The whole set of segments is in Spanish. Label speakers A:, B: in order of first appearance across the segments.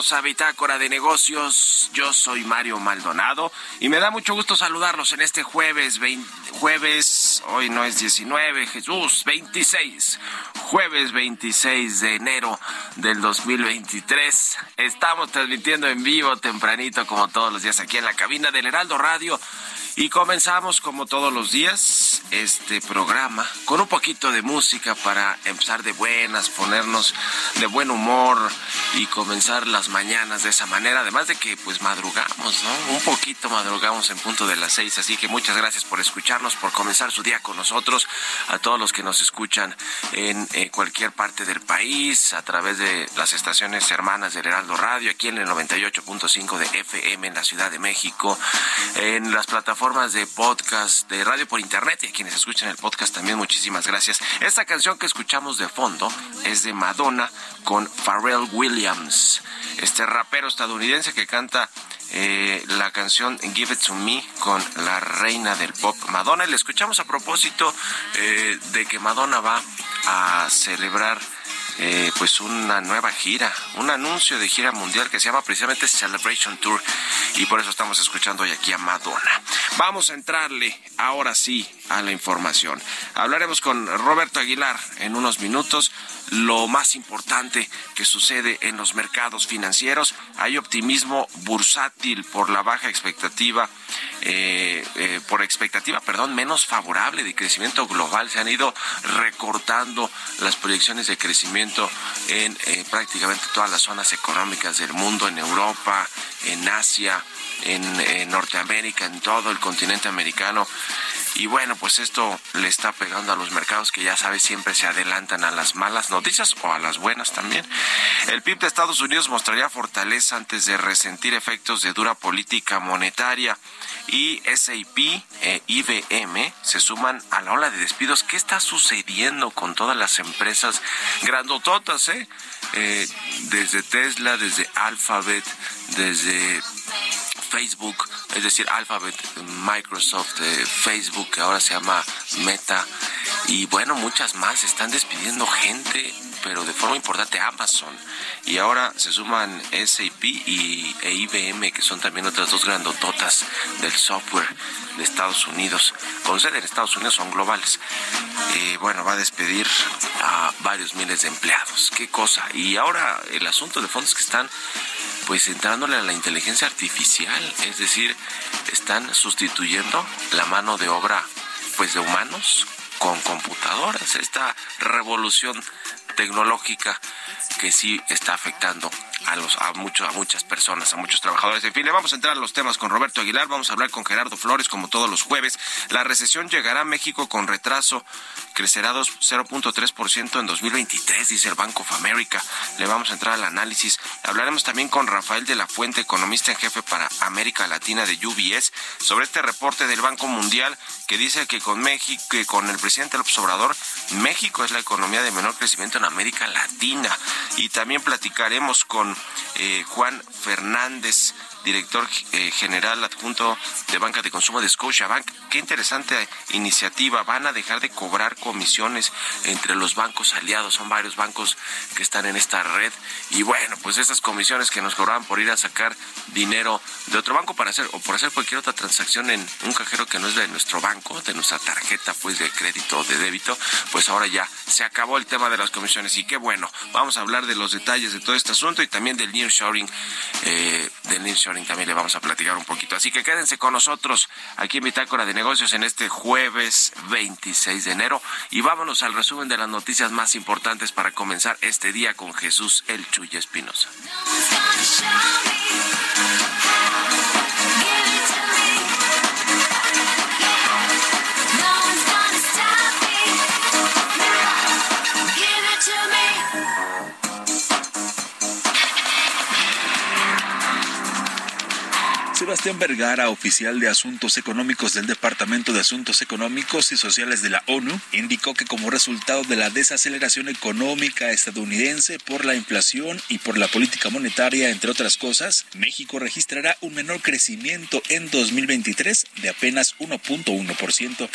A: Bienvenidos a Bitácora de Negocios. Yo soy Mario Maldonado y me da mucho gusto saludarlos en este jueves, jueves, hoy no es 19, Jesús, 26, jueves 26 de enero del 2023. Estamos transmitiendo en vivo tempranito como todos los días aquí en la cabina del Heraldo Radio y comenzamos como todos los días este programa con un poquito de música para empezar de buenas, ponernos de buen humor y comenzar las mañanas de esa manera. Además de que pues madrugamos, ¿no? Un poquito madrugamos en punto de las seis. Así que muchas gracias por escucharnos, por comenzar su día con nosotros. A todos los que nos escuchan en eh, cualquier parte del país, a través de las estaciones hermanas del Heraldo Radio, aquí en el 98.5 de FM en la Ciudad de México, en las plataformas formas de podcast, de radio por internet y quienes escuchan el podcast también muchísimas gracias. Esta canción que escuchamos de fondo es de Madonna con Pharrell Williams, este rapero estadounidense que canta eh, la canción Give It To Me con la reina del pop Madonna. Y escuchamos a propósito eh, de que Madonna va a celebrar eh, pues una nueva gira, un anuncio de gira mundial que se llama precisamente Celebration Tour y por eso estamos escuchando hoy aquí a Madonna. Vamos a entrarle ahora sí a la información. Hablaremos con Roberto Aguilar en unos minutos lo más importante que sucede en los mercados financieros. Hay optimismo bursátil por la baja expectativa, eh, eh, por expectativa, perdón, menos favorable de crecimiento global. Se han ido recortando las proyecciones de crecimiento en eh, prácticamente todas las zonas económicas del mundo, en Europa, en Asia, en, Norteamérica, en todo el continente americano. Y bueno, pues esto le está pegando a los mercados que ya sabes siempre se adelantan a las malas noticias o a las buenas también. El PIB de Estados Unidos mostraría fortaleza antes de resentir efectos de dura política monetaria y SAP e IBM se suman a la ola de despidos. ¿Qué está sucediendo con todas las empresas grandototas, eh? eh desde Tesla, desde Alphabet, desde Facebook, es decir, Alphabet, Microsoft, eh, Facebook, que ahora se llama Meta, y bueno, muchas más. Están despidiendo gente, pero de forma importante Amazon. Y ahora se suman SAP y e IBM, que son también otras dos grandototas del software Estados Unidos. Con sede en Estados Unidos son globales. Eh, bueno, va a despedir a varios miles de empleados. Qué cosa. Y ahora el asunto de fondos que están pues entrándole a la inteligencia artificial, es decir, están sustituyendo la mano de obra pues de humanos con computadoras, esta revolución tecnológica que sí está afectando a los a muchos a muchas personas, a muchos trabajadores. En fin, le vamos a entrar a los temas con Roberto Aguilar, vamos a hablar con Gerardo Flores como todos los jueves. La recesión llegará a México con retraso, crecerá 0.3% en 2023, dice el Bank of America. Le vamos a entrar al análisis. Hablaremos también con Rafael de la Fuente, economista en jefe para América Latina de UBS, sobre este reporte del Banco Mundial que dice que con México, que con el presidente López Obrador, México es la economía de menor crecimiento en América Latina. Y también platicaremos con eh, Juan Fernández, director eh, general adjunto de banca de consumo de Scotiabank. Qué interesante iniciativa. Van a dejar de cobrar comisiones entre los bancos aliados. Son varios bancos que están en esta red. Y bueno, pues esas comisiones que nos cobraban por ir a sacar dinero de otro banco para hacer o por hacer cualquier otra transacción en un cajero que no es de nuestro banco, de nuestra tarjeta pues de crédito o de débito, pues ahora ya se acabó el tema de las comisiones. Y qué bueno, vamos a hablar de los detalles de todo este asunto y también del nearshoring, eh, del nearshoring también le vamos a platicar un poquito. Así que quédense con nosotros aquí en Bitácora de Negocios en este jueves 26 de enero y vámonos al resumen de las noticias más importantes para comenzar este día con Jesús El Chuy Espinosa.
B: Sebastián Vergara, oficial de Asuntos Económicos del Departamento de Asuntos Económicos y Sociales de la ONU, indicó que como resultado de la desaceleración económica estadounidense por la inflación y por la política monetaria, entre otras cosas, México registrará un menor crecimiento en 2023 de apenas 1.1%.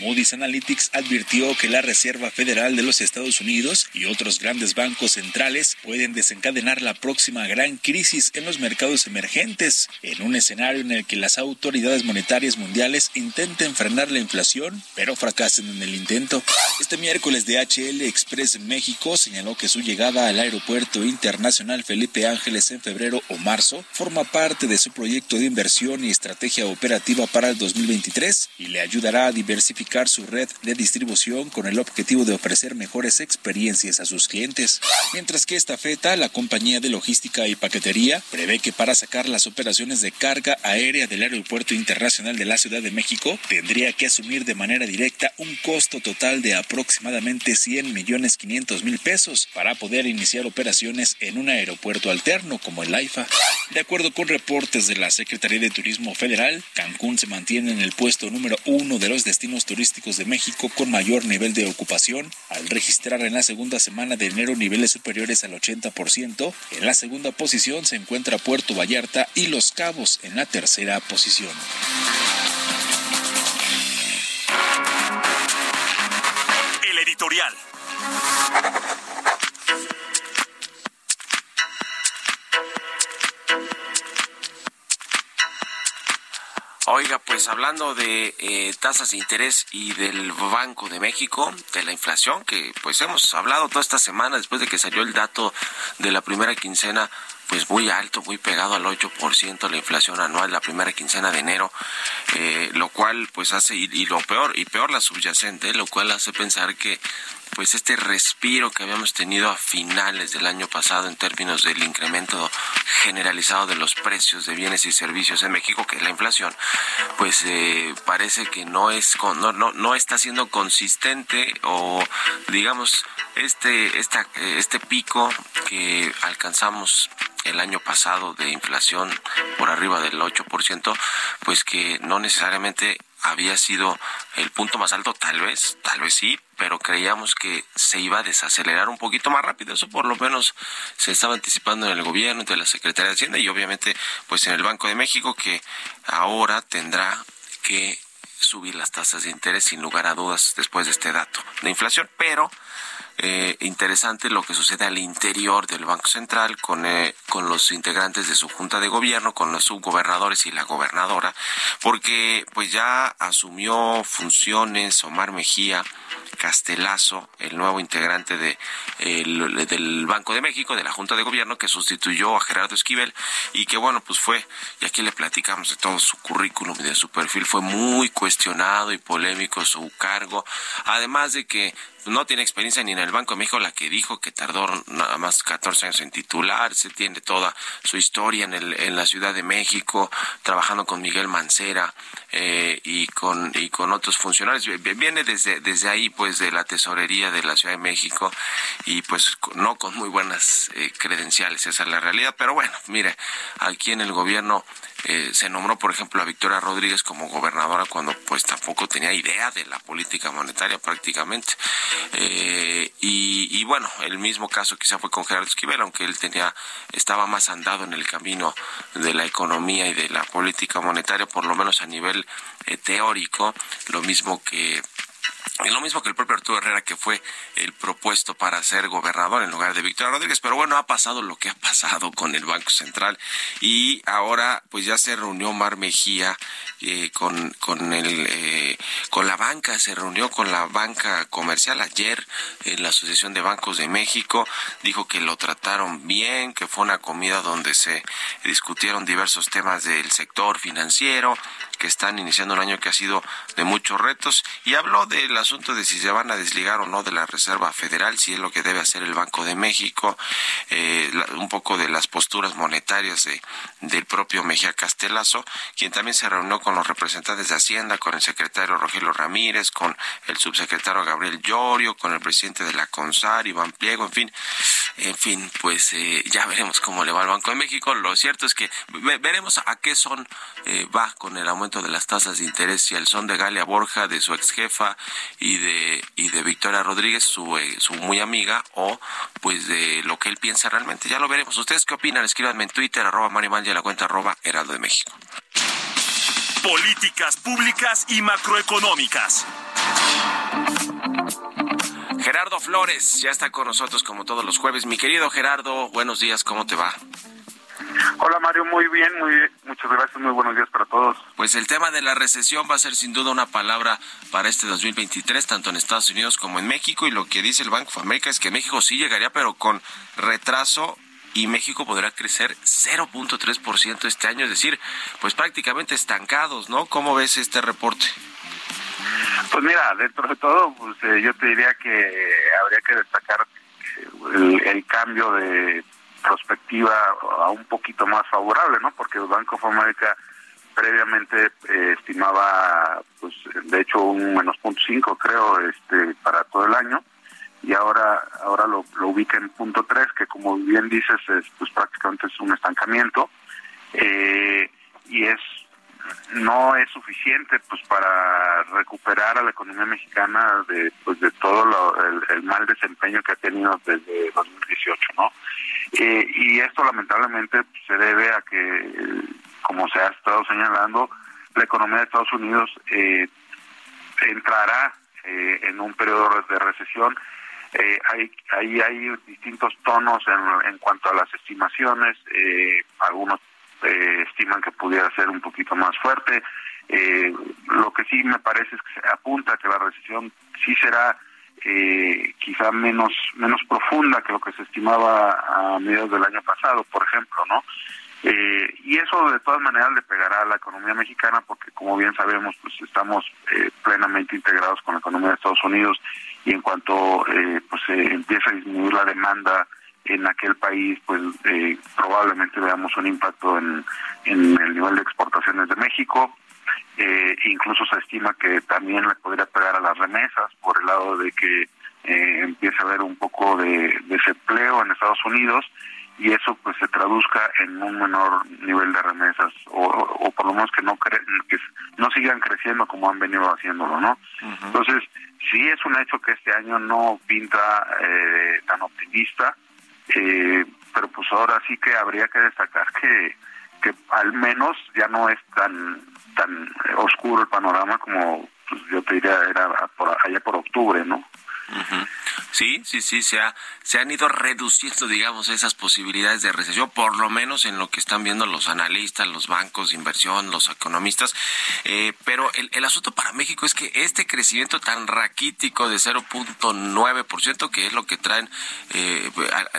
B: Moody's Analytics advirtió que la Reserva Federal de los Estados Unidos y otros grandes bancos centrales pueden desencadenar la próxima gran crisis en los mercados emergentes en un escenario en el que las autoridades monetarias mundiales intenten frenar la inflación, pero fracasen en el intento. Este miércoles DHL Express México señaló que su llegada al aeropuerto internacional Felipe Ángeles en febrero o marzo forma parte de su proyecto de inversión y estrategia operativa para el 2023 y le ayudará a diversificar su red de distribución con el objetivo de ofrecer mejores experiencias a sus clientes. Mientras que esta feta, la compañía de logística y paquetería prevé que para sacar las operaciones de carga aérea del Aeropuerto Internacional de la Ciudad de México tendría que asumir de manera directa un costo total de aproximadamente 100 millones 500 mil pesos para poder iniciar operaciones en un aeropuerto alterno como el AIFA. De acuerdo con reportes de la Secretaría de Turismo Federal, Cancún se mantiene en el puesto número uno de los destinos turísticos de México con mayor nivel de ocupación, al registrar en la segunda semana de enero niveles superiores al 80%. En la segunda posición se encuentra Puerto Vallarta y Los Cabos en la tercera posición.
C: El editorial.
A: Oiga, pues hablando de eh, tasas de interés y del Banco de México, de la inflación, que pues hemos hablado toda esta semana después de que salió el dato de la primera quincena, pues muy alto, muy pegado al 8% la inflación anual la primera quincena de enero, eh, lo cual pues hace, y, y, lo peor, y peor la subyacente, lo cual hace pensar que pues este respiro que habíamos tenido a finales del año pasado en términos del incremento generalizado de los precios de bienes y servicios en México, que es la inflación, pues eh, parece que no es no, no, no está siendo consistente o digamos este esta, este pico que alcanzamos el año pasado de inflación por arriba del 8%, pues que no necesariamente había sido el punto más alto, tal vez, tal vez sí, pero creíamos que se iba a desacelerar un poquito más rápido. Eso por lo menos se estaba anticipando en el gobierno, entre la Secretaría de Hacienda y obviamente pues en el Banco de México que ahora tendrá que subir las tasas de interés sin lugar a dudas después de este dato de inflación, pero eh, interesante lo que sucede al interior del Banco Central con, eh, con los integrantes de su Junta de Gobierno, con los subgobernadores y la gobernadora, porque pues ya asumió funciones Omar Mejía Castelazo, el nuevo integrante de, del Banco de México, de la Junta de Gobierno, que sustituyó a Gerardo Esquivel y que bueno, pues fue, y aquí le platicamos de todo su currículum y de su perfil, fue muy cuestionado y polémico su cargo, además de que no tiene experiencia ni en el Banco de México, la que dijo que tardó nada más 14 años en titularse, tiene toda su historia en, el, en la Ciudad de México, trabajando con Miguel Mancera eh, y, con, y con otros funcionarios. Viene desde, desde ahí, pues, de la tesorería de la Ciudad de México y pues no con muy buenas eh, credenciales, esa es la realidad. Pero bueno, mire, aquí en el gobierno eh, se nombró, por ejemplo, a Victoria Rodríguez como gobernadora cuando pues tampoco tenía idea de la política monetaria prácticamente. Eh, y, bueno, el mismo caso quizá fue con Gerardo Esquivel, aunque él tenía, estaba más andado en el camino de la economía y de la política monetaria, por lo menos a nivel eh, teórico, lo mismo que y lo mismo que el propio Arturo Herrera, que fue el propuesto para ser gobernador en lugar de Victoria Rodríguez. Pero bueno, ha pasado lo que ha pasado con el Banco Central. Y ahora, pues ya se reunió Mar Mejía eh, con, con, el, eh, con la banca, se reunió con la banca comercial ayer en la Asociación de Bancos de México. Dijo que lo trataron bien, que fue una comida donde se discutieron diversos temas del sector financiero, que están iniciando un año que ha sido de muchos retos. Y habló del asunto de si se van a desligar o no de la Reserva Federal, si es lo que debe hacer el Banco de México, eh, un poco de las posturas monetarias de, del propio Mejía Castelazo, quien también se reunió con los representantes de Hacienda, con el secretario Rogelio Ramírez, con el subsecretario Gabriel Llorio, con el presidente de la CONSAR, Iván Pliego, en fin, en fin, pues eh, ya veremos cómo le va al Banco de México. Lo cierto es que veremos a qué son eh, va con el aumento de las tasas de interés y el son de Galia Borja, de su ex jefa y de, y de Victoria Rodríguez, su, eh, su muy amiga, o pues de lo que él piensa realmente. Ya lo veremos. ¿Ustedes qué opinan? Escríbanme en Twitter, arroba Marimal y a la cuenta arroba Heraldo de México.
D: Políticas públicas y macroeconómicas.
A: Gerardo Flores ya está con nosotros como todos los jueves. Mi querido Gerardo, buenos días, ¿cómo te va?
E: Hola Mario, muy bien, muy bien. muchas gracias, muy buenos días para todos.
A: Pues el tema de la recesión va a ser sin duda una palabra para este 2023, tanto en Estados Unidos como en México, y lo que dice el Banco of America es que México sí llegaría, pero con retraso y México podrá crecer 0.3% este año, es decir, pues prácticamente estancados, ¿no? ¿Cómo ves este reporte?
E: Pues mira, dentro de todo, pues eh, yo te diría que habría que destacar el, el cambio de perspectiva a un poquito más favorable, ¿no? Porque el Banco of America previamente eh, estimaba, pues, de hecho, un menos punto cinco, creo, este, para todo el año, y ahora ahora lo, lo ubica en punto tres, que como bien dices, es, pues prácticamente es un estancamiento, eh, y es no es suficiente pues para recuperar a la economía mexicana de pues de todo el, mal desempeño que ha tenido desde 2018 no eh, y esto lamentablemente se debe a que como se ha estado señalando la economía de Estados Unidos eh, entrará eh, en un periodo de recesión eh, hay, hay, hay distintos tonos en, en cuanto a las estimaciones, eh, algunos eh, estiman que pudiera ser un poquito más fuerte. Eh, lo que sí me parece es que se apunta que la recesión sí será eh, quizá menos menos profunda que lo que se estimaba a mediados del año pasado, por ejemplo, ¿no? Eh, y eso de todas maneras le pegará a la economía mexicana porque como bien sabemos pues estamos eh, plenamente integrados con la economía de Estados Unidos y en cuanto eh, pues empieza a disminuir la demanda en aquel país, pues eh, probablemente veamos un impacto en, en el nivel de exportaciones de México. Eh, incluso se estima que también le podría pegar a las remesas por el lado de que eh, empieza a haber un poco de desempleo en Estados Unidos y eso pues se traduzca en un menor nivel de remesas o, por lo menos que no que no sigan creciendo como han venido haciéndolo no entonces sí es un hecho que este año no pinta eh, tan optimista eh, pero pues ahora sí que habría que destacar que que al menos ya no es tan tan oscuro el panorama como pues, yo te diría era por allá por octubre no
A: Sí, sí, sí, se, ha, se han ido reduciendo, digamos, esas posibilidades de recesión, por lo menos en lo que están viendo los analistas, los bancos de inversión, los economistas. Eh, pero el, el, asunto para México es que este crecimiento tan raquítico de 0.9%, que es lo que traen, eh,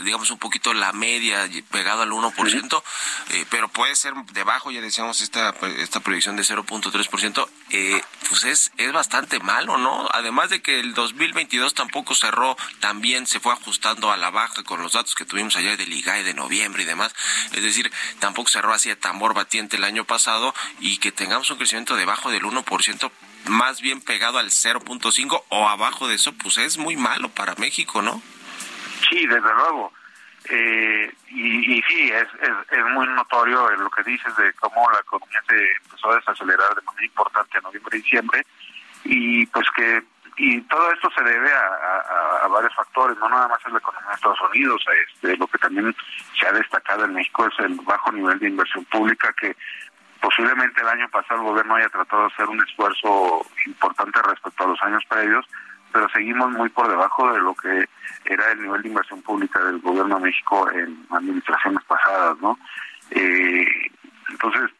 A: digamos, un poquito la media pegado al 1%, eh, pero puede ser debajo, ya decíamos, esta, esta proyección de 0.3%, eh, pues es, es bastante malo, ¿no? Además de que el 2022 tampoco cerró, también se fue ajustando a la baja con los datos que tuvimos allá del IGAE de noviembre y demás. Es decir, tampoco cerró así a tambor batiente el año pasado y que tengamos un crecimiento debajo del 1%, más bien pegado al 0.5 o abajo de eso, pues es muy malo para México, ¿no?
E: Sí, desde luego. Eh, y, y, sí, es, es, es, muy notorio lo que dices de cómo la economía se empezó a desacelerar de manera importante en noviembre y diciembre y pues que y todo esto se debe a, varios factores, no nada más es la economía de Estados Unidos, este, lo que también se ha destacado en México es el bajo nivel de inversión pública que posiblemente el año pasado el gobierno haya tratado de hacer un esfuerzo importante respecto a los años previos, pero seguimos muy por debajo de lo que era el nivel de inversión pública del gobierno de México en administraciones pasadas, ¿no? Eh, entonces,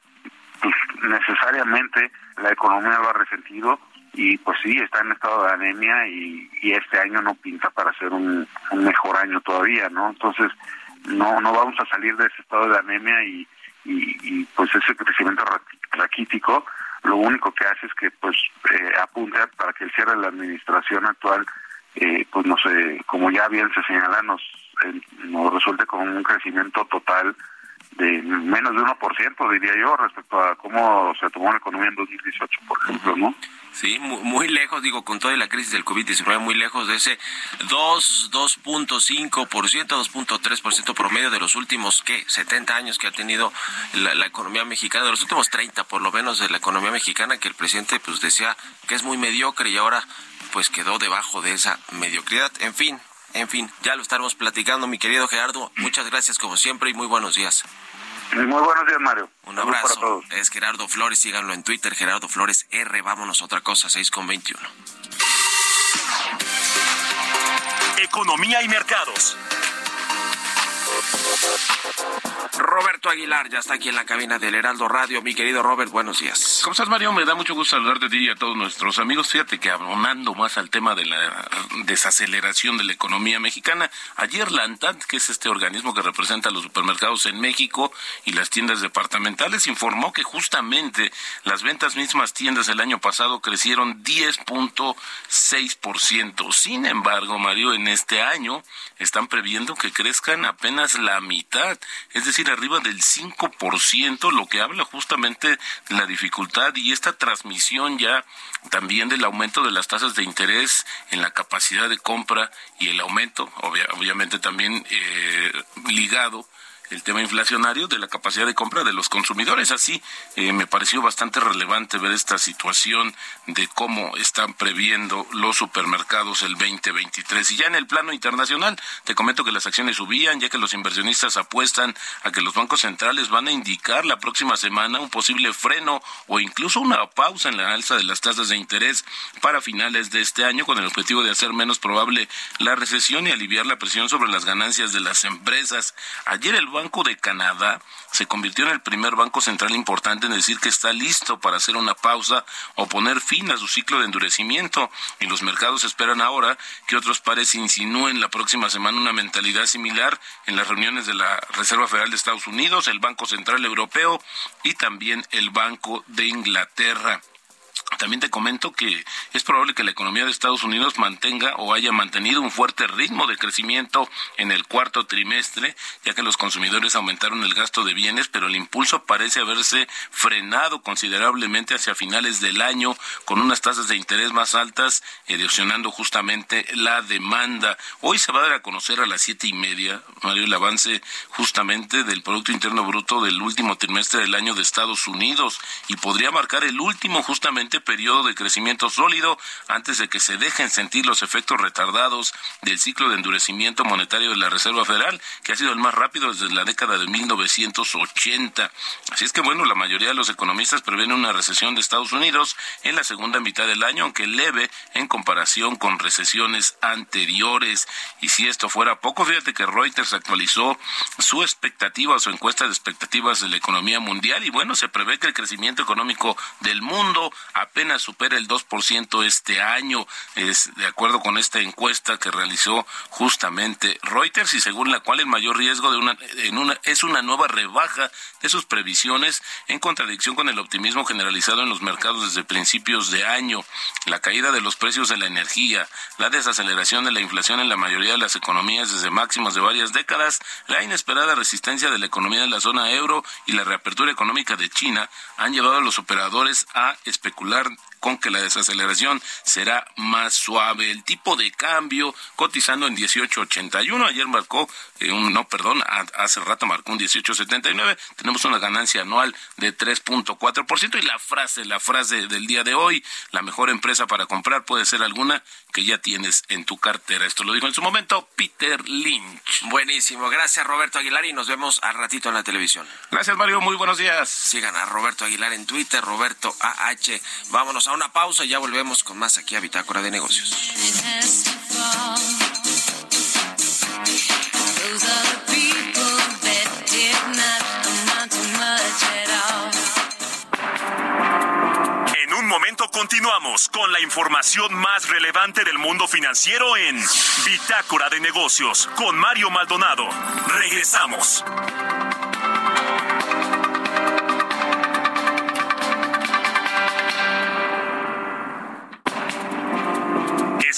E: pues, necesariamente la economía lo ha resentido y pues sí, está en estado de anemia y, este año no pinta para ser un, mejor año todavía, ¿no? Entonces, no no vamos a salir de ese estado de anemia y, y, pues ese crecimiento raquítico lo único que hace es que pues eh, apunte para que el cierre de la administración actual eh, pues no sé como ya bien se señala nos eh, nos resulte con un crecimiento total de menos de 1%, diría yo, respecto a cómo se tomó la economía en 2018, por ejemplo, ¿no?
A: Sí, muy, lejos, digo, con toda la crisis del COVID-19, muy lejos de ese 2, 2.5%, 2.3% promedio de los últimos, ¿qué? 70 años que ha tenido la, economía mexicana, de los últimos 30 por lo menos de la economía mexicana, que el presidente pues decía que es muy mediocre y ahora pues quedó debajo de esa mediocridad. En fin, en fin, ya lo estaremos platicando, mi querido Gerardo. Muchas gracias como siempre y muy buenos días.
E: Muy buenos días, Mario.
A: Un abrazo. Es Gerardo Flores, síganlo en Twitter, Gerardo Flores R. Vámonos a otra cosa, 6 con 21.
D: Economía y mercados.
A: Roberto Aguilar ya está aquí en la cabina del Heraldo Radio. Mi querido Robert, buenos días.
F: ¿Cómo estás, Mario? Me da mucho gusto saludarte a ti y a todos nuestros amigos. Fíjate que abonando más al tema de la desaceleración de la economía mexicana, ayer la ANTAD, que es este organismo que representa los supermercados en México y las tiendas departamentales, informó que justamente las ventas mismas tiendas el año pasado crecieron 10.6%. Sin embargo, Mario, en este año están previendo que crezcan apenas la mitad, es decir, arriba del 5%, lo que habla justamente de la dificultad y esta transmisión ya también del aumento de las tasas de interés en la capacidad de compra y el aumento, obviamente también eh, ligado el tema inflacionario de la capacidad de compra de los consumidores. Así eh, me pareció bastante relevante ver esta situación de cómo están previendo los supermercados el 2023. Y ya en el plano internacional, te comento que las acciones subían, ya que los inversionistas apuestan a que los bancos centrales van a indicar la próxima semana un posible freno o incluso una pausa en la alza de las tasas de interés para finales de este año, con el objetivo de hacer menos probable la recesión y aliviar la presión sobre las ganancias de las empresas. Ayer el Banco de Canadá se convirtió en el primer banco central importante en decir que está listo para hacer una pausa o poner fin a su ciclo de endurecimiento y los mercados esperan ahora que otros pares insinúen la próxima semana una mentalidad similar en las reuniones de la Reserva Federal de Estados Unidos, el Banco Central Europeo y también el Banco de Inglaterra. También te comento que es probable que la economía de Estados Unidos mantenga o haya mantenido un fuerte ritmo de crecimiento en el cuarto trimestre, ya que los consumidores aumentaron el gasto de bienes, pero el impulso parece haberse frenado considerablemente hacia finales del año con unas tasas de interés más altas, erosionando justamente la demanda. Hoy se va a dar a conocer a las siete y media, Mario, el avance justamente del Producto Interno Bruto del último trimestre del año de Estados Unidos y podría marcar el último justamente periodo de crecimiento sólido antes de que se dejen sentir los efectos retardados del ciclo de endurecimiento monetario de la Reserva Federal, que ha sido el más rápido desde la década de 1980. Así es que bueno, la mayoría de los economistas prevén una recesión de Estados Unidos en la segunda mitad del año, aunque leve en comparación con recesiones anteriores. Y si esto fuera poco, fíjate que Reuters actualizó su expectativa, su encuesta de expectativas de la economía mundial y bueno, se prevé que el crecimiento económico del mundo apenas supera el 2% este año, es de acuerdo con esta encuesta que realizó justamente Reuters y según la cual el mayor riesgo de una, en una es una nueva rebaja de sus previsiones en contradicción con el optimismo generalizado en los mercados desde principios de año, la caída de los precios de la energía, la desaceleración de la inflación en la mayoría de las economías desde máximos de varias décadas, la inesperada resistencia de la economía de la zona euro y la reapertura económica de China han llevado a los operadores a especular dar con que la desaceleración será más suave. El tipo de cambio cotizando en 18.81, ayer marcó, eh, un, no, perdón, hace rato marcó un 18.79, tenemos una ganancia anual de 3.4% y la frase, la frase del día de hoy, la mejor empresa para comprar puede ser alguna que ya tienes en tu cartera. Esto lo dijo en su momento Peter Lynch.
A: Buenísimo, gracias Roberto Aguilar y nos vemos al ratito en la televisión.
F: Gracias Mario, muy buenos días.
A: Sigan a Roberto Aguilar en Twitter, Roberto AH. Vámonos a una pausa y ya volvemos con más aquí a Bitácora de Negocios.
C: En un momento continuamos con la información más relevante del mundo financiero en Bitácora de Negocios con Mario Maldonado. Regresamos.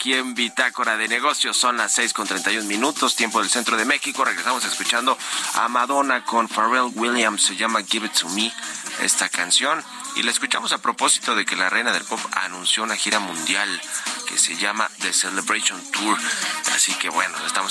A: Aquí en Bitácora de Negocios. Son las seis con treinta y un minutos, tiempo del centro de México. Regresamos escuchando a Madonna con Pharrell Williams. Se llama Give It to Me esta canción. Y la escuchamos a propósito de que la reina del pop anunció una gira mundial que se llama The Celebration Tour. Así que bueno, estamos.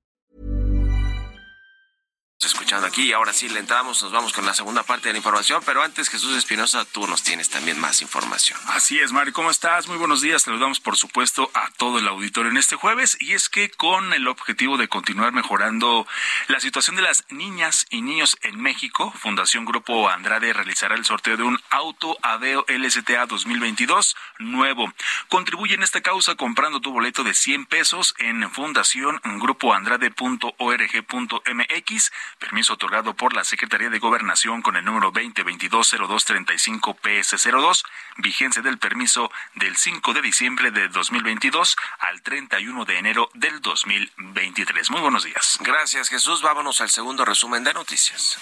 A: Just aquí. Y ahora sí le entramos, nos vamos con la segunda parte de la información. Pero antes, Jesús Espinosa, tú nos tienes también más información.
B: Así es, Mario. ¿Cómo estás? Muy buenos días. Saludamos, por supuesto, a todo el auditorio en este jueves. Y es que con el objetivo de continuar mejorando la situación de las niñas y niños en México, Fundación Grupo Andrade realizará el sorteo de un auto Aveo LSTA 2022 nuevo. Contribuye en esta causa comprando tu boleto de 100 pesos en Fundación Grupo Andrade.org.mx, permiso otorgado por la Secretaría de Gobernación con el número 2022-0235-PS02, vigencia del permiso del 5 de diciembre de 2022 al 31 de enero del 2023. Muy buenos días.
A: Gracias, Jesús. Vámonos al segundo resumen de noticias.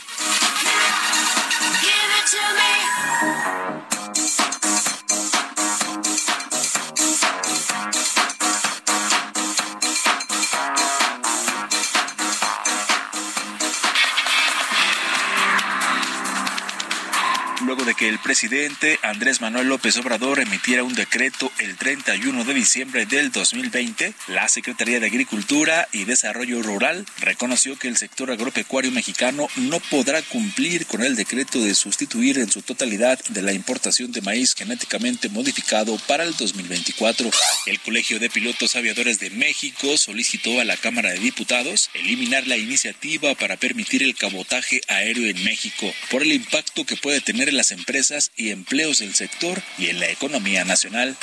B: De que el presidente Andrés Manuel López Obrador emitiera un decreto el 31 de diciembre del 2020, la Secretaría de Agricultura y Desarrollo Rural reconoció que el sector agropecuario mexicano no podrá cumplir con el decreto de sustituir en su totalidad de la importación de maíz genéticamente modificado para el 2024. El Colegio de Pilotos Aviadores de México solicitó a la Cámara de Diputados eliminar la iniciativa para permitir el cabotaje aéreo en México por el impacto que puede tener en las empresas y empleos del sector y en la economía nacional.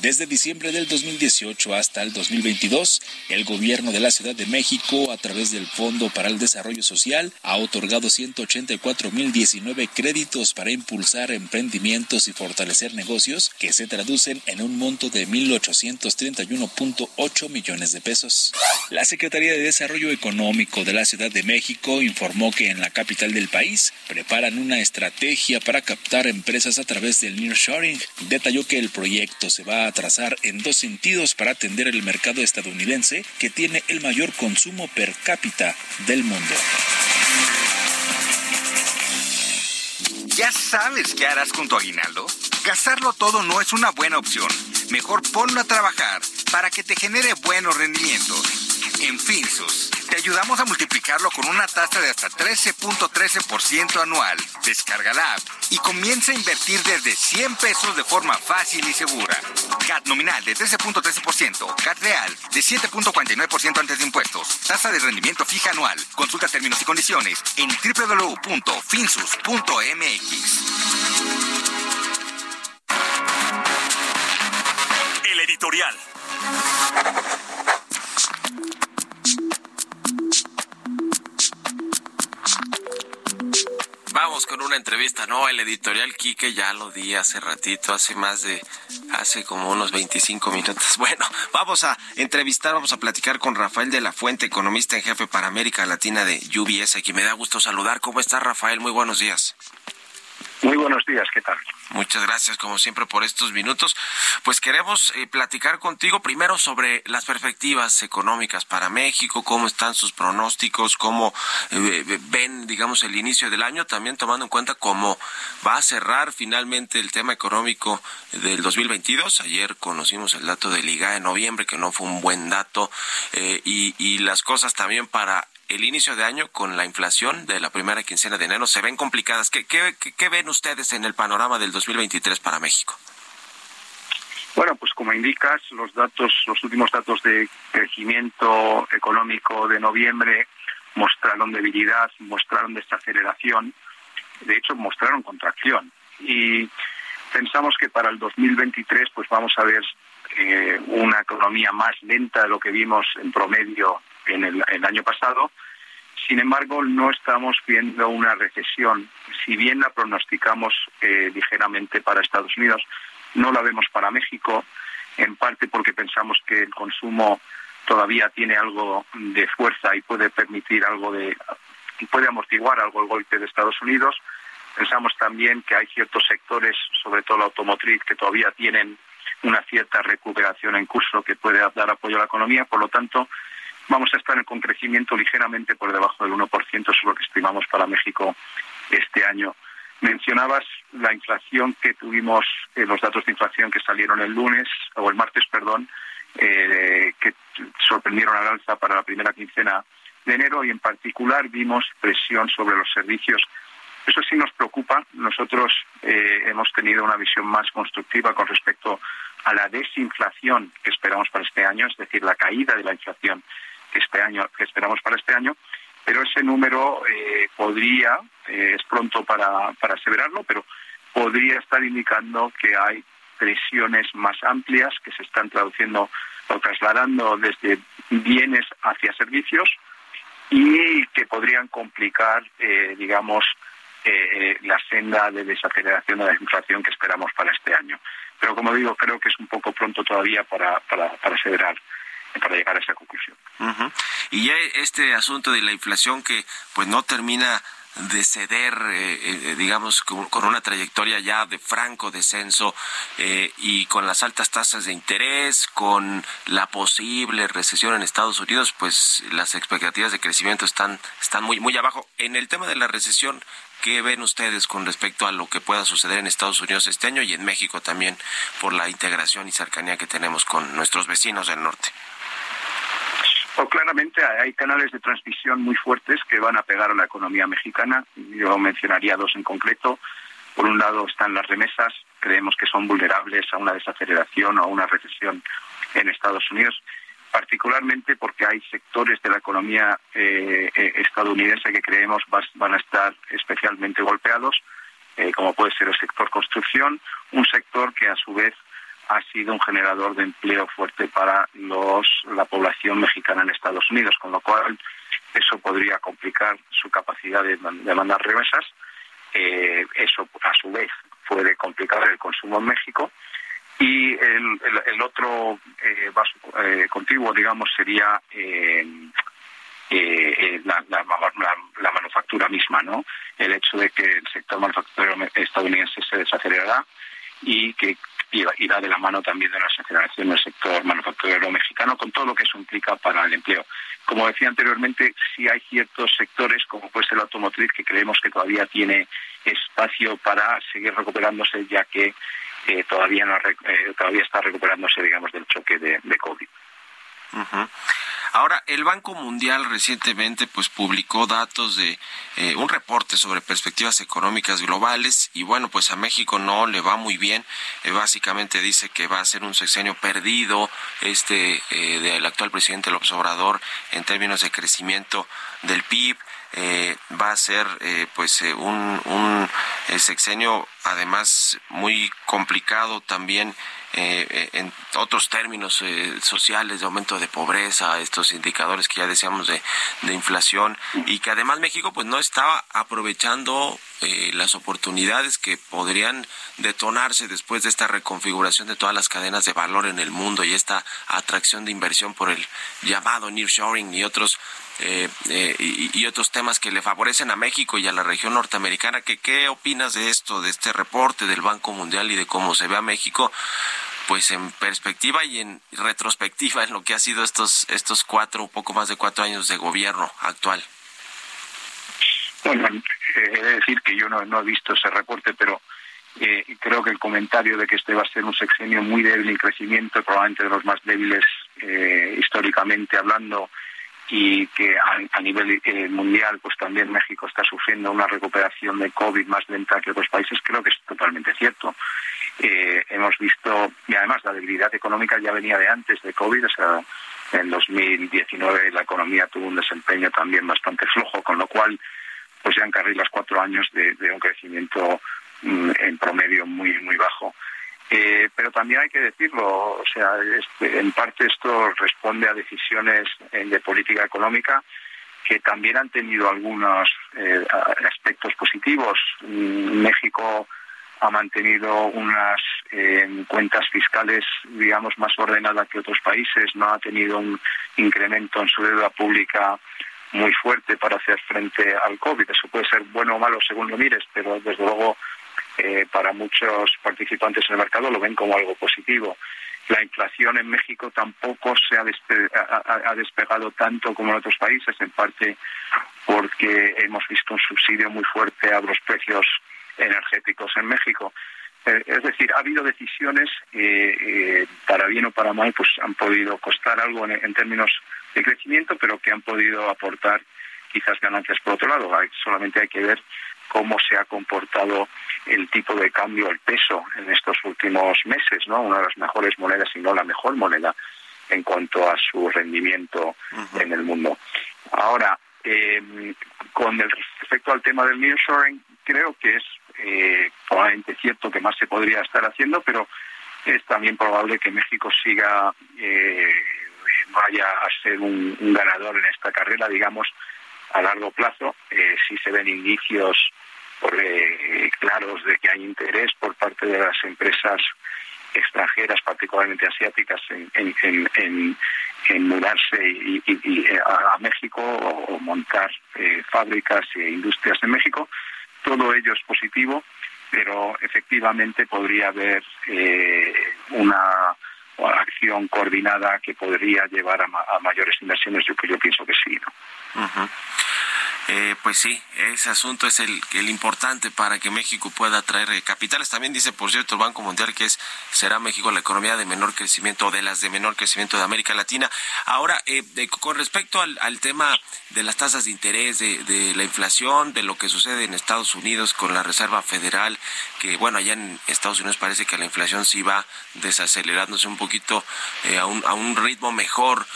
B: Desde diciembre del 2018 hasta el 2022, el gobierno de la Ciudad de México, a través del Fondo para el Desarrollo Social, ha otorgado 184.019 créditos para impulsar emprendimientos y fortalecer negocios que se traducen en un monto de 1.831.8 millones de pesos. La Secretaría de Desarrollo Económico de la Ciudad de México informó que en la capital del país preparan una estrategia para captar empresas a través del nearshoring. Detalló que el proyecto se va a trazar en dos sentidos para atender el mercado estadounidense que tiene el mayor consumo per cápita del mundo.
G: ¿Ya sabes qué harás con tu aguinaldo? Gastarlo todo no es una buena opción. Mejor ponlo a trabajar para que te genere buenos rendimientos. En Finsus, te ayudamos a multiplicarlo con una tasa de hasta 13.13% anual. Descarga la app y comienza a invertir desde 100 pesos de forma fácil y segura. CAT nominal de 13.13%, CAT real de 7.49% antes de impuestos. Tasa de rendimiento fija anual. Consulta términos y condiciones en www.finsus.mx.
C: El editorial.
A: Una entrevista, ¿no? El editorial Quique ya lo di hace ratito, hace más de, hace como unos 25 minutos. Bueno, vamos a entrevistar, vamos a platicar con Rafael de la Fuente, economista en jefe para América Latina de UBS, aquí me da gusto saludar. ¿Cómo está Rafael? Muy buenos días.
H: Muy buenos días, ¿qué tal?
A: Muchas gracias, como siempre, por estos minutos. Pues queremos eh, platicar contigo primero sobre las perspectivas económicas para México, cómo están sus pronósticos, cómo eh, ven, digamos, el inicio del año, también tomando en cuenta cómo va a cerrar finalmente el tema económico del 2022. Ayer conocimos el dato del IGA en noviembre, que no fue un buen dato, eh, y, y las cosas también para el inicio de año con la inflación de la primera quincena de enero se ven complicadas. ¿Qué, ven ustedes en el panorama del 2023 para México?
H: Bueno, pues como indicas, los datos, los últimos datos de crecimiento económico de noviembre mostraron debilidad, mostraron desaceleración, de hecho mostraron contracción. Y pensamos que para el 2023 pues vamos a ver eh, una economía más lenta de lo que vimos en promedio en el, año pasado. Sin embargo, no estamos viendo una recesión, si bien la pronosticamos eh, ligeramente para Estados Unidos, no la vemos para México, en parte porque pensamos que el consumo todavía tiene algo de fuerza y puede permitir algo de puede amortiguar algo el golpe de Estados Unidos. Pensamos también que hay ciertos sectores, sobre todo la automotriz, que todavía tienen una cierta recuperación en curso que puede dar apoyo a la economía. Por lo tanto, vamos a estar con crecimiento ligeramente por debajo del 1%, es lo que estimamos para México este año. Mencionabas la inflación que tuvimos, eh, los datos de inflación que salieron el lunes, o el martes, perdón, eh, que sorprendieron al alza para la primera quincena de enero y en particular vimos presión sobre los servicios. Eso sí nos preocupa. Nosotros eh, hemos tenido una visión más constructiva con respecto a la desinflación que esperamos para este año, es decir, la caída de la inflación que este año que esperamos para este año. Pero ese número eh, podría, eh, es pronto para, para aseverarlo, pero podría estar indicando que hay presiones más amplias que se están traduciendo o trasladando desde bienes hacia servicios y que podrían complicar, eh, digamos, la senda de desaceleración de la inflación que esperamos para este año. Pero como digo, creo que es un poco pronto todavía para, para, para para llegar a esa conclusión.
A: Y ya este asunto de la inflación que pues no termina de ceder, eh, eh, digamos, con, una trayectoria ya de franco descenso eh, y con las altas tasas de interés, con la posible recesión en Estados Unidos, pues las expectativas de crecimiento están, están muy, muy abajo. En el tema de la recesión, ¿qué ven ustedes con respecto a lo que pueda suceder en Estados Unidos este año y en México también por la integración y cercanía que tenemos con nuestros vecinos del norte?
H: O claramente hay canales de transmisión muy fuertes que van a pegar a la economía mexicana. Yo mencionaría dos en concreto. Por un lado están las remesas. Creemos que son vulnerables a una desaceleración o a una recesión en Estados Unidos, particularmente porque hay sectores de la economía eh, eh, estadounidense que creemos van a estar especialmente golpeados, eh, como puede ser el sector construcción, un sector que a su vez ha sido un generador de empleo fuerte para los, la población mexicana en Estados Unidos, con lo cual eso podría complicar su capacidad de, mandar remesas. Eh, eso, a su vez, puede complicar el consumo en México. Y el, otro eh, vaso eh, contiguo, digamos, sería la, la, manufactura misma, ¿no? El hecho de que el sector manufacturero estadounidense se desacelerará y que irá de la mano también de la aceleración del sector manufacturero mexicano, con todo lo que eso implica para el empleo. Como decía anteriormente, sí hay ciertos sectores, como puede ser el automotriz, que creemos que todavía tiene espacio para seguir recuperándose, ya que eh, todavía, no, eh, todavía está recuperándose, digamos, del choque de, COVID.
A: Ahora, el Banco Mundial recientemente pues publicó datos de eh, un reporte sobre perspectivas económicas globales y bueno, pues a México no le va muy bien. Eh, básicamente dice que va a ser un sexenio perdido este eh, del actual presidente López Obrador en términos de crecimiento del PIB. Va a ser pues un, un sexenio además muy complicado también eh, eh, en otros términos eh, sociales de aumento de pobreza, estos indicadores que ya decíamos de, de inflación y que además México pues no estaba aprovechando las oportunidades que podrían detonarse después de esta reconfiguración de todas las cadenas de valor en el mundo y esta atracción de inversión por el llamado nearshoring y otros y, y, otros temas que le favorecen a México y a la región norteamericana. ¿Qué, ¿Qué opinas de esto, de este reporte del Banco Mundial y de cómo se ve a México? pues en perspectiva y en retrospectiva en lo que ha sido estos estos cuatro, poco más de cuatro años de gobierno actual.
H: Bueno, eh, he de decir que yo no, he visto ese reporte, pero eh, creo que el comentario de que este va a ser un sexenio muy débil en crecimiento, probablemente de los más débiles eh, históricamente hablando, y que a, nivel mundial, pues también México está sufriendo una recuperación de COVID más lenta que otros países, creo que es totalmente cierto. Eh, hemos visto, y además la debilidad económica ya venía de antes de COVID, o sea, en 2019 la economía tuvo un desempeño también bastante flojo, con lo cual pues ya los cuatro años de, un crecimiento mm, en promedio muy muy bajo. Eh, pero también hay que decirlo, o sea, este, en parte esto responde a decisiones eh, de política económica que también han tenido algunos aspectos positivos. Mm, México ha mantenido unas eh, cuentas fiscales, digamos, más ordenadas que otros países, no ha tenido un incremento en su deuda pública muy fuerte para hacer frente al COVID. Eso puede ser bueno o malo según lo mires, pero desde luego eh, para muchos participantes en el mercado lo ven como algo positivo. La inflación en México tampoco se ha, ha, despegado tanto como en otros países, en parte porque hemos visto un subsidio muy fuerte a los precios energéticos en México. Eh, es decir, ha habido decisiones, eh, eh, para bien o para mal, pues han podido costar algo en, términos de crecimiento, pero que han podido aportar quizás ganancias por otro lado. solamente hay que ver cómo se ha comportado el tipo de cambio, el peso en estos últimos meses, ¿no? Una de las mejores monedas, y no la mejor moneda en cuanto a su rendimiento en el mundo. Ahora, con el respecto al tema del nearshoring, creo que es eh, probablemente cierto que más se podría estar haciendo, pero es también probable que México siga, eh, vaya a ser un, ganador en esta carrera, digamos, a largo plazo, eh, si se ven indicios eh, claros de que hay interés por parte de las empresas extranjeras, particularmente asiáticas, en, mudarse y, a, México o, montar fábricas e industrias en México. Todo ello es positivo, pero efectivamente podría haber eh, una acción coordinada que podría llevar a, mayores inversiones, yo que yo pienso que sí. ¿no?
A: Eh, pues sí, ese asunto es el, el, importante para que México pueda atraer eh, capitales. También dice, por cierto, el Banco Mundial que es será México la economía de menor crecimiento o de las de menor crecimiento de América Latina. Ahora, eh, con respecto al, tema de las tasas de interés, de, de, la inflación, de lo que sucede en Estados Unidos con la Reserva Federal, que bueno, allá en Estados Unidos parece que la inflación sí va desacelerándose un poquito a, un, a un ritmo mejor,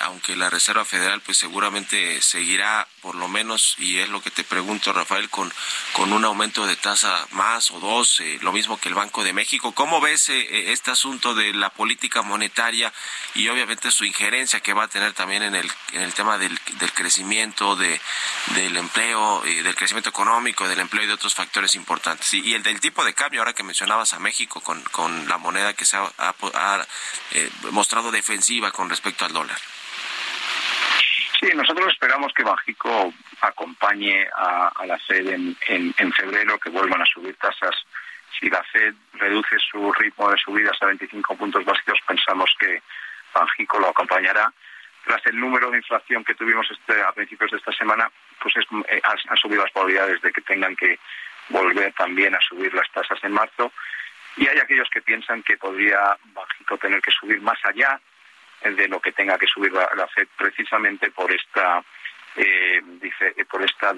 A: aunque la Reserva Federal pues seguramente seguirá por lo menos, y es lo que te pregunto, Rafael, con, con un aumento de tasa más o dos, eh, lo mismo que el Banco de México. ¿Cómo ves eh, eh, este asunto de la política monetaria y obviamente su injerencia que va a tener también en el, en el tema del, del crecimiento, de, del empleo, del crecimiento económico, del empleo y de otros factores importantes? Y, el del tipo de cambio, ahora que mencionabas a México con, con la moneda que se ha, mostrado defensiva con respecto al dólar.
H: Sí, nosotros esperamos que Banjico acompañe a, la Fed en, febrero, que vuelvan a subir tasas. Si la Fed reduce su ritmo de subidas a 25 puntos básicos, pensamos que Banjico lo acompañará. Tras el número de inflación que tuvimos este, a principios de esta semana, pues eh, han subido las probabilidades de que tengan que volver también a subir las tasas en marzo. Y hay aquellos que piensan que podría Banjico tener que subir más allá de lo que tenga que subir la, FED precisamente por esta eh, por esta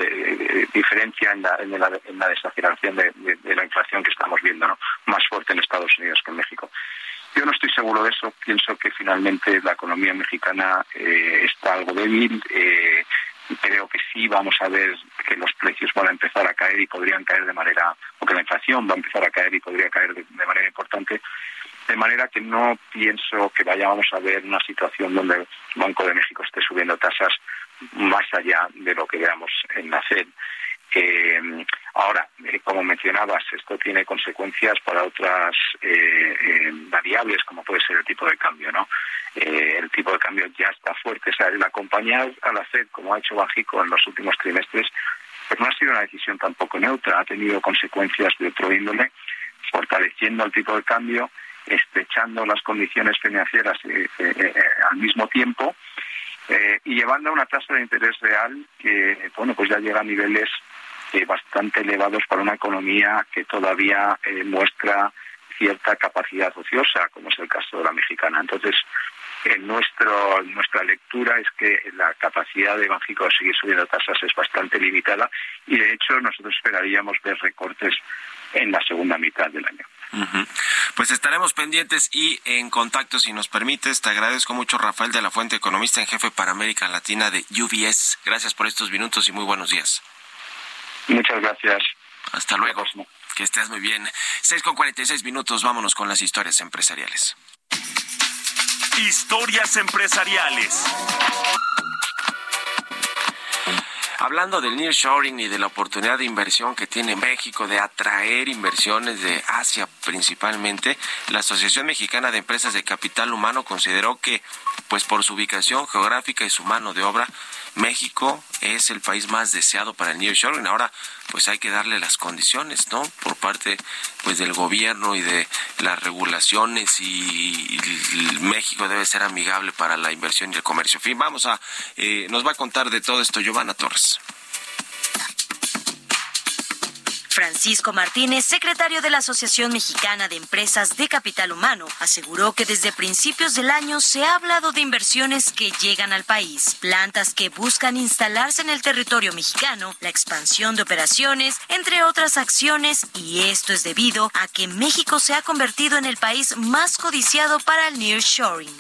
H: diferencia en la, en la, desaceleración de, la inflación que estamos viendo, ¿no? más fuerte en Estados Unidos que en México. Yo no estoy seguro de eso. Pienso que finalmente la economía mexicana eh, está algo débil. Eh, creo que sí vamos a ver que los precios van a empezar a caer y podrían caer de manera, o que la inflación va a empezar a caer y podría caer de manera importante de manera que no pienso que vayamos a ver una situación donde el Banco de México esté subiendo tasas más allá de lo que veamos en la FED. ahora, eh, como mencionabas, esto tiene consecuencias para otras eh, eh, variables, como puede ser el tipo de cambio, ¿no? el tipo de cambio ya está fuerte. O sea, el acompañar a la FED, como ha hecho Banjico en los últimos trimestres, pues no ha sido una decisión tampoco neutra, ha tenido consecuencias de otro índole, fortaleciendo el tipo de cambio, estrechando las condiciones financieras eh, eh, eh, al mismo tiempo y llevando a una tasa de interés real que bueno pues ya llega a niveles bastante elevados para una economía que todavía muestra cierta capacidad ociosa, como es el caso de la mexicana. Entonces, en nuestro, nuestra lectura es que la capacidad de Banjico de seguir subiendo tasas es bastante limitada y, de hecho, nosotros esperaríamos ver recortes en la segunda mitad del año.
A: Pues estaremos pendientes y en contacto, si nos permites. Te agradezco mucho, Rafael de la Fuente, economista en jefe para América Latina de UBS. Gracias por estos minutos y muy buenos días.
H: Muchas gracias.
A: Hasta luego. Que estés muy bien. 6 con 46 minutos, vámonos con las historias empresariales.
C: Historias empresariales.
A: Hablando del nearshoring y de la oportunidad de inversión que tiene México de atraer inversiones de Asia principalmente, la Asociación Mexicana de Empresas de Capital Humano consideró que, pues por su ubicación geográfica y su mano de obra, México es el país más deseado para el nearshoring. Ahora, pues hay que darle las condiciones, ¿no? Por parte pues del gobierno y de las regulaciones y, México debe ser amigable para la inversión y el comercio. En fin, vamos a eh, nos va a contar de todo esto Giovanna Torres.
I: Francisco Martínez, secretario de la Asociación Mexicana de Empresas de Capital Humano, aseguró que desde principios del año se ha hablado de inversiones que llegan al país, plantas que buscan instalarse en el territorio mexicano, la expansión de operaciones, entre otras acciones, y esto es debido a que México se ha convertido en el país más codiciado para el nearshoring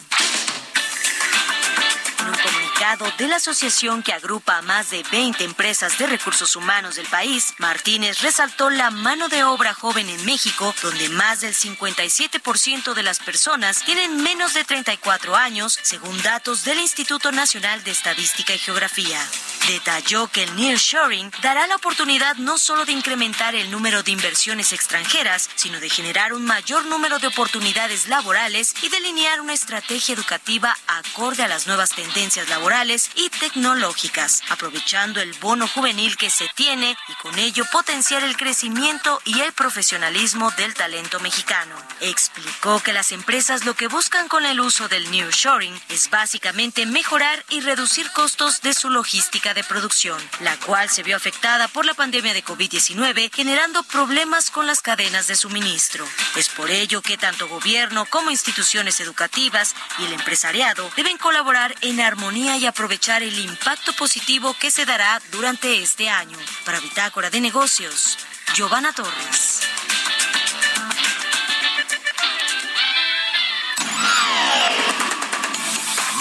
I: de la asociación que agrupa a más de 20 empresas de recursos humanos del país, Martínez resaltó la mano de obra joven en México, donde más del 57% de las personas tienen menos de 34 años, según datos del Instituto Nacional de Estadística y Geografía. Detalló que el nearshoring dará la oportunidad no solo de incrementar el número de inversiones extranjeras, sino de generar un mayor número de oportunidades laborales y delinear una estrategia educativa acorde a las nuevas tendencias laborales y tecnológicas, aprovechando el bono juvenil que se tiene y con ello potenciar el crecimiento y el profesionalismo del talento mexicano. Explicó que las empresas lo que buscan con el uso del nearshoring es básicamente mejorar y reducir costos de su logística de producción, la cual se vio afectada por la pandemia de COVID-19, generando problemas con las cadenas de suministro. Es por ello que tanto gobierno como instituciones educativas y el empresariado deben colaborar en armonía y aprovechar el impacto positivo que se dará durante este año. Para Bitácora de Negocios, Giovanna Torres.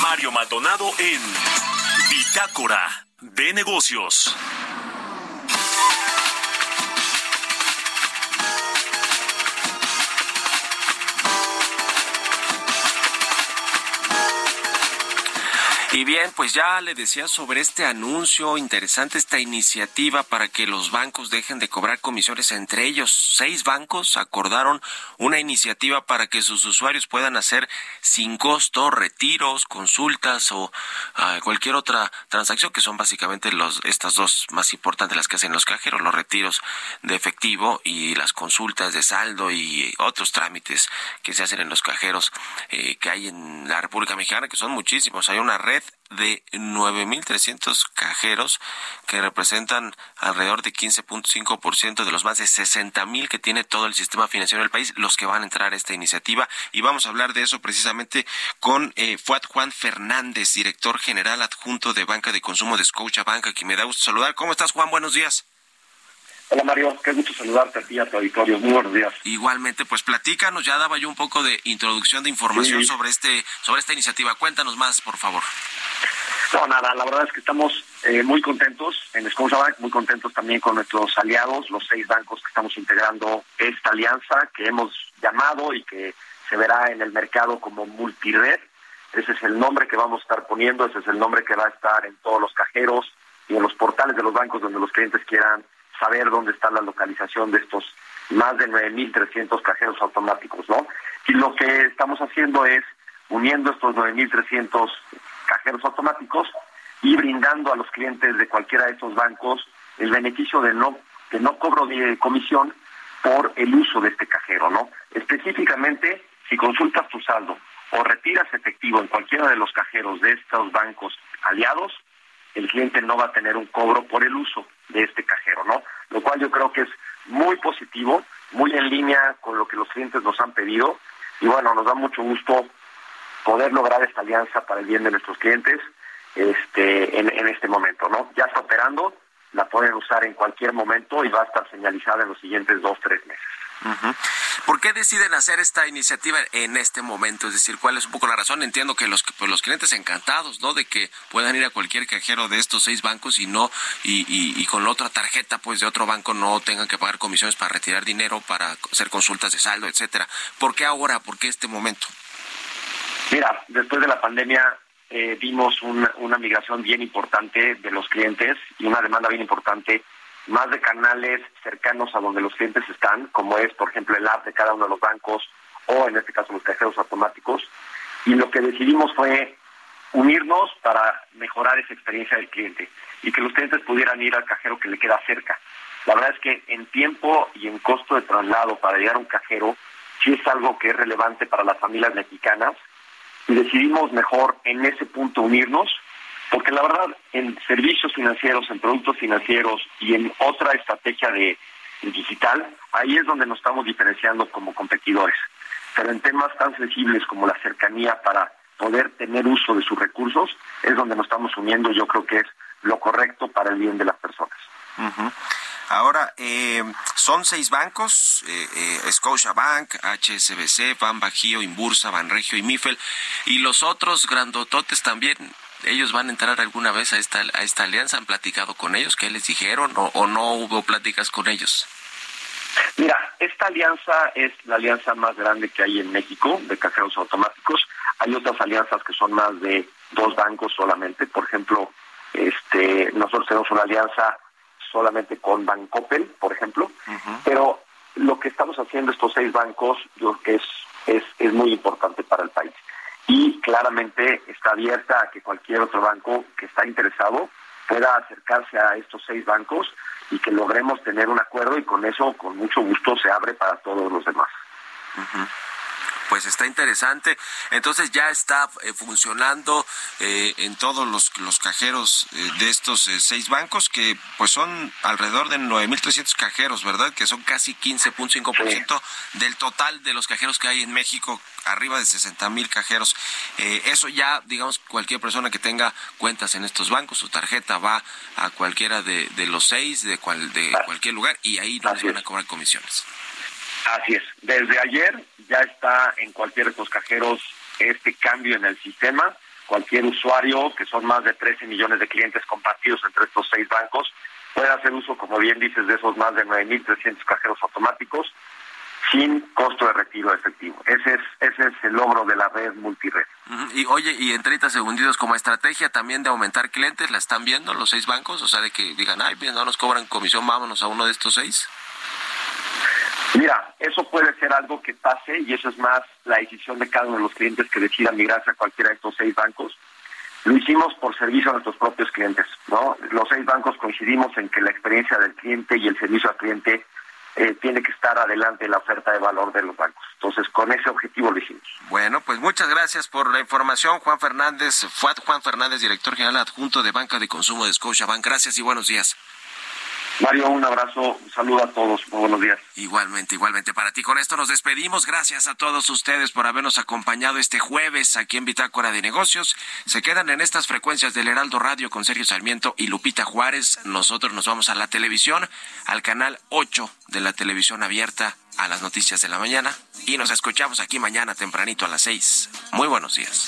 C: Mario Maldonado en Bitácora de Negocios.
A: Y bien, pues ya le decía sobre este anuncio interesante, esta iniciativa para que los bancos dejen de cobrar comisiones. Entre ellos, seis bancos acordaron una iniciativa para que sus usuarios puedan hacer sin costo retiros, consultas o ah, cualquier otra transacción, que son básicamente los, estas dos más importantes, las que hacen los cajeros, los retiros de efectivo y las consultas de saldo y otros trámites que se hacen en los cajeros eh, que hay en la República Mexicana, que son muchísimos. Hay una red de 9.300 cajeros que representan alrededor de 15.5% de los más de 60.000 que tiene todo el sistema financiero del país, los que van a entrar a esta iniciativa. Y vamos a hablar de eso precisamente con eh, Juan Fernández, director general adjunto de Banca de Consumo de Scotia Banca, que me da gusto saludar. ¿Cómo estás, Juan? Buenos días.
J: Hola Mario, qué gusto saludarte a ti a tu auditorio. Muy buenos días.
A: Igualmente, pues platícanos, ya daba yo un poco de introducción de información sobre este sobre esta iniciativa. Cuéntanos más, por favor.
J: No, nada, la verdad es que estamos eh, muy contentos en Scotiabank, muy contentos también con nuestros aliados, los seis bancos que estamos integrando esta alianza que hemos llamado y que se verá en el mercado como multired. Ese es el nombre que vamos a estar poniendo, ese es el nombre que va a estar en todos los cajeros y en los portales de los bancos donde los clientes quieran saber dónde está la localización de estos más de 9.300 cajeros automáticos, ¿no? Y lo que estamos haciendo es uniendo estos 9.300 cajeros automáticos y brindando a los clientes de cualquiera de estos bancos el beneficio de no de no cobro de comisión por el uso de este cajero, ¿no? Específicamente, si consultas tu saldo o retiras efectivo en cualquiera de los cajeros de estos bancos aliados, el cliente no va a tener un cobro por el uso de este cajero, ¿no? Lo cual yo creo que es muy positivo, muy en línea con lo que los clientes nos han pedido y bueno, nos da mucho gusto poder lograr esta alianza para el bien de nuestros clientes este, en, este momento, ¿no? Ya está operando, la pueden usar en cualquier momento y va a estar señalizada en los siguientes dos, tres meses.
A: ¿Por qué deciden hacer esta iniciativa en este momento? Es decir, ¿cuál es un poco la razón? Entiendo que los, pues, los clientes encantados, ¿no? De que puedan ir a cualquier cajero de estos seis bancos y no, y, con la otra tarjeta, pues, de otro banco no tengan que pagar comisiones para retirar dinero, para hacer consultas de saldo, etcétera. ¿Por qué ahora? ¿Por qué este momento?
J: Mira, después de la pandemia eh, vimos una migración bien importante de los clientes y una demanda bien importante más de canales cercanos a donde los clientes están, como es, por ejemplo, el app de cada uno de los bancos o, en este caso, los cajeros automáticos. Y lo que decidimos fue unirnos para mejorar esa experiencia del cliente y que los clientes pudieran ir al cajero que le queda cerca. La verdad es que en tiempo y en costo de traslado para llegar a un cajero sí es algo que es relevante para las familias mexicanas y decidimos mejor en ese punto unirnos porque la verdad, en servicios financieros, en productos financieros y en otra estrategia de, digital, ahí es donde nos estamos diferenciando como competidores. Pero en temas tan sensibles como la cercanía para poder tener uso de sus recursos, es donde nos estamos uniendo. Yo creo que es lo correcto para el bien de las personas.
A: Ahora, eh, son seis bancos, eh, eh, Scotiabank, HSBC, Ban Bajío, Inbursa, Banregio y Mifel, y los otros grandototes también, ellos van a entrar alguna vez a esta, a esta alianza, ¿han platicado con ellos? ¿Qué les dijeron o, o no hubo pláticas con ellos?
J: Mira, esta alianza es la alianza más grande que hay en México de cajeros automáticos. Hay otras alianzas que son más de dos bancos solamente. Por ejemplo, este, nosotros tenemos una alianza solamente con Bancoppel, por ejemplo, pero lo que estamos haciendo estos seis bancos, yo creo que es, es, es muy importante para el país. Y claramente está abierta a que cualquier otro banco que está interesado pueda acercarse a estos seis bancos y que logremos tener un acuerdo y con eso, con mucho gusto, se abre para todos los demás
A: pues está interesante. Entonces ya está eh, funcionando eh, en todos los, los cajeros eh, de estos seis bancos, que pues son alrededor de 9.300 cajeros, ¿verdad? Que son casi 15.5% del total de los cajeros que hay en México, arriba de 60.000 cajeros. eso ya, digamos, cualquier persona que tenga cuentas en estos bancos, su tarjeta va a cualquiera de, de los seis, de, cual, de cualquier lugar, y ahí no les van a cobrar comisiones.
J: Así es. Desde ayer ya está en cualquiera de estos cajeros este cambio en el sistema. Cualquier usuario, que son más de 13 millones de clientes compartidos entre estos seis bancos, puede hacer uso, como bien dices, de esos más de 9.300 cajeros automáticos sin costo de retiro efectivo. Ese es, ese es el logro de la red multired.
A: Y oye, y en 30 segundos como estrategia también de aumentar clientes, ¿la están viendo los seis bancos? O sea, de que digan, ay, bien, no nos cobran comisión, vámonos a uno de estos seis.
J: Mira, eso puede ser algo que pase y eso es más la decisión de cada uno de los clientes que decidan migrarse a cualquiera de estos seis bancos. Lo hicimos por servicio a nuestros propios clientes, ¿no? Los seis bancos coincidimos en que la experiencia del cliente y el servicio al cliente eh, tiene que estar adelante en la oferta de valor de los bancos. Entonces, con ese objetivo lo hicimos.
A: Bueno, pues muchas gracias por la información, Juan Fernández, Juan Fernández, director general adjunto de Banca de Consumo de Scotiabank. Gracias y buenos días.
J: Mario, un abrazo, un saludo a todos, muy buenos días.
A: Igualmente, igualmente para ti. Con esto nos despedimos. Gracias a todos ustedes por habernos acompañado este jueves aquí en Bitácora de Negocios. Se quedan en estas frecuencias del Heraldo Radio con Sergio Sarmiento y Lupita Juárez. Nosotros nos vamos a la televisión, al canal 8 de la televisión abierta a las noticias de la mañana y nos escuchamos aquí mañana tempranito a las 6. Muy buenos días.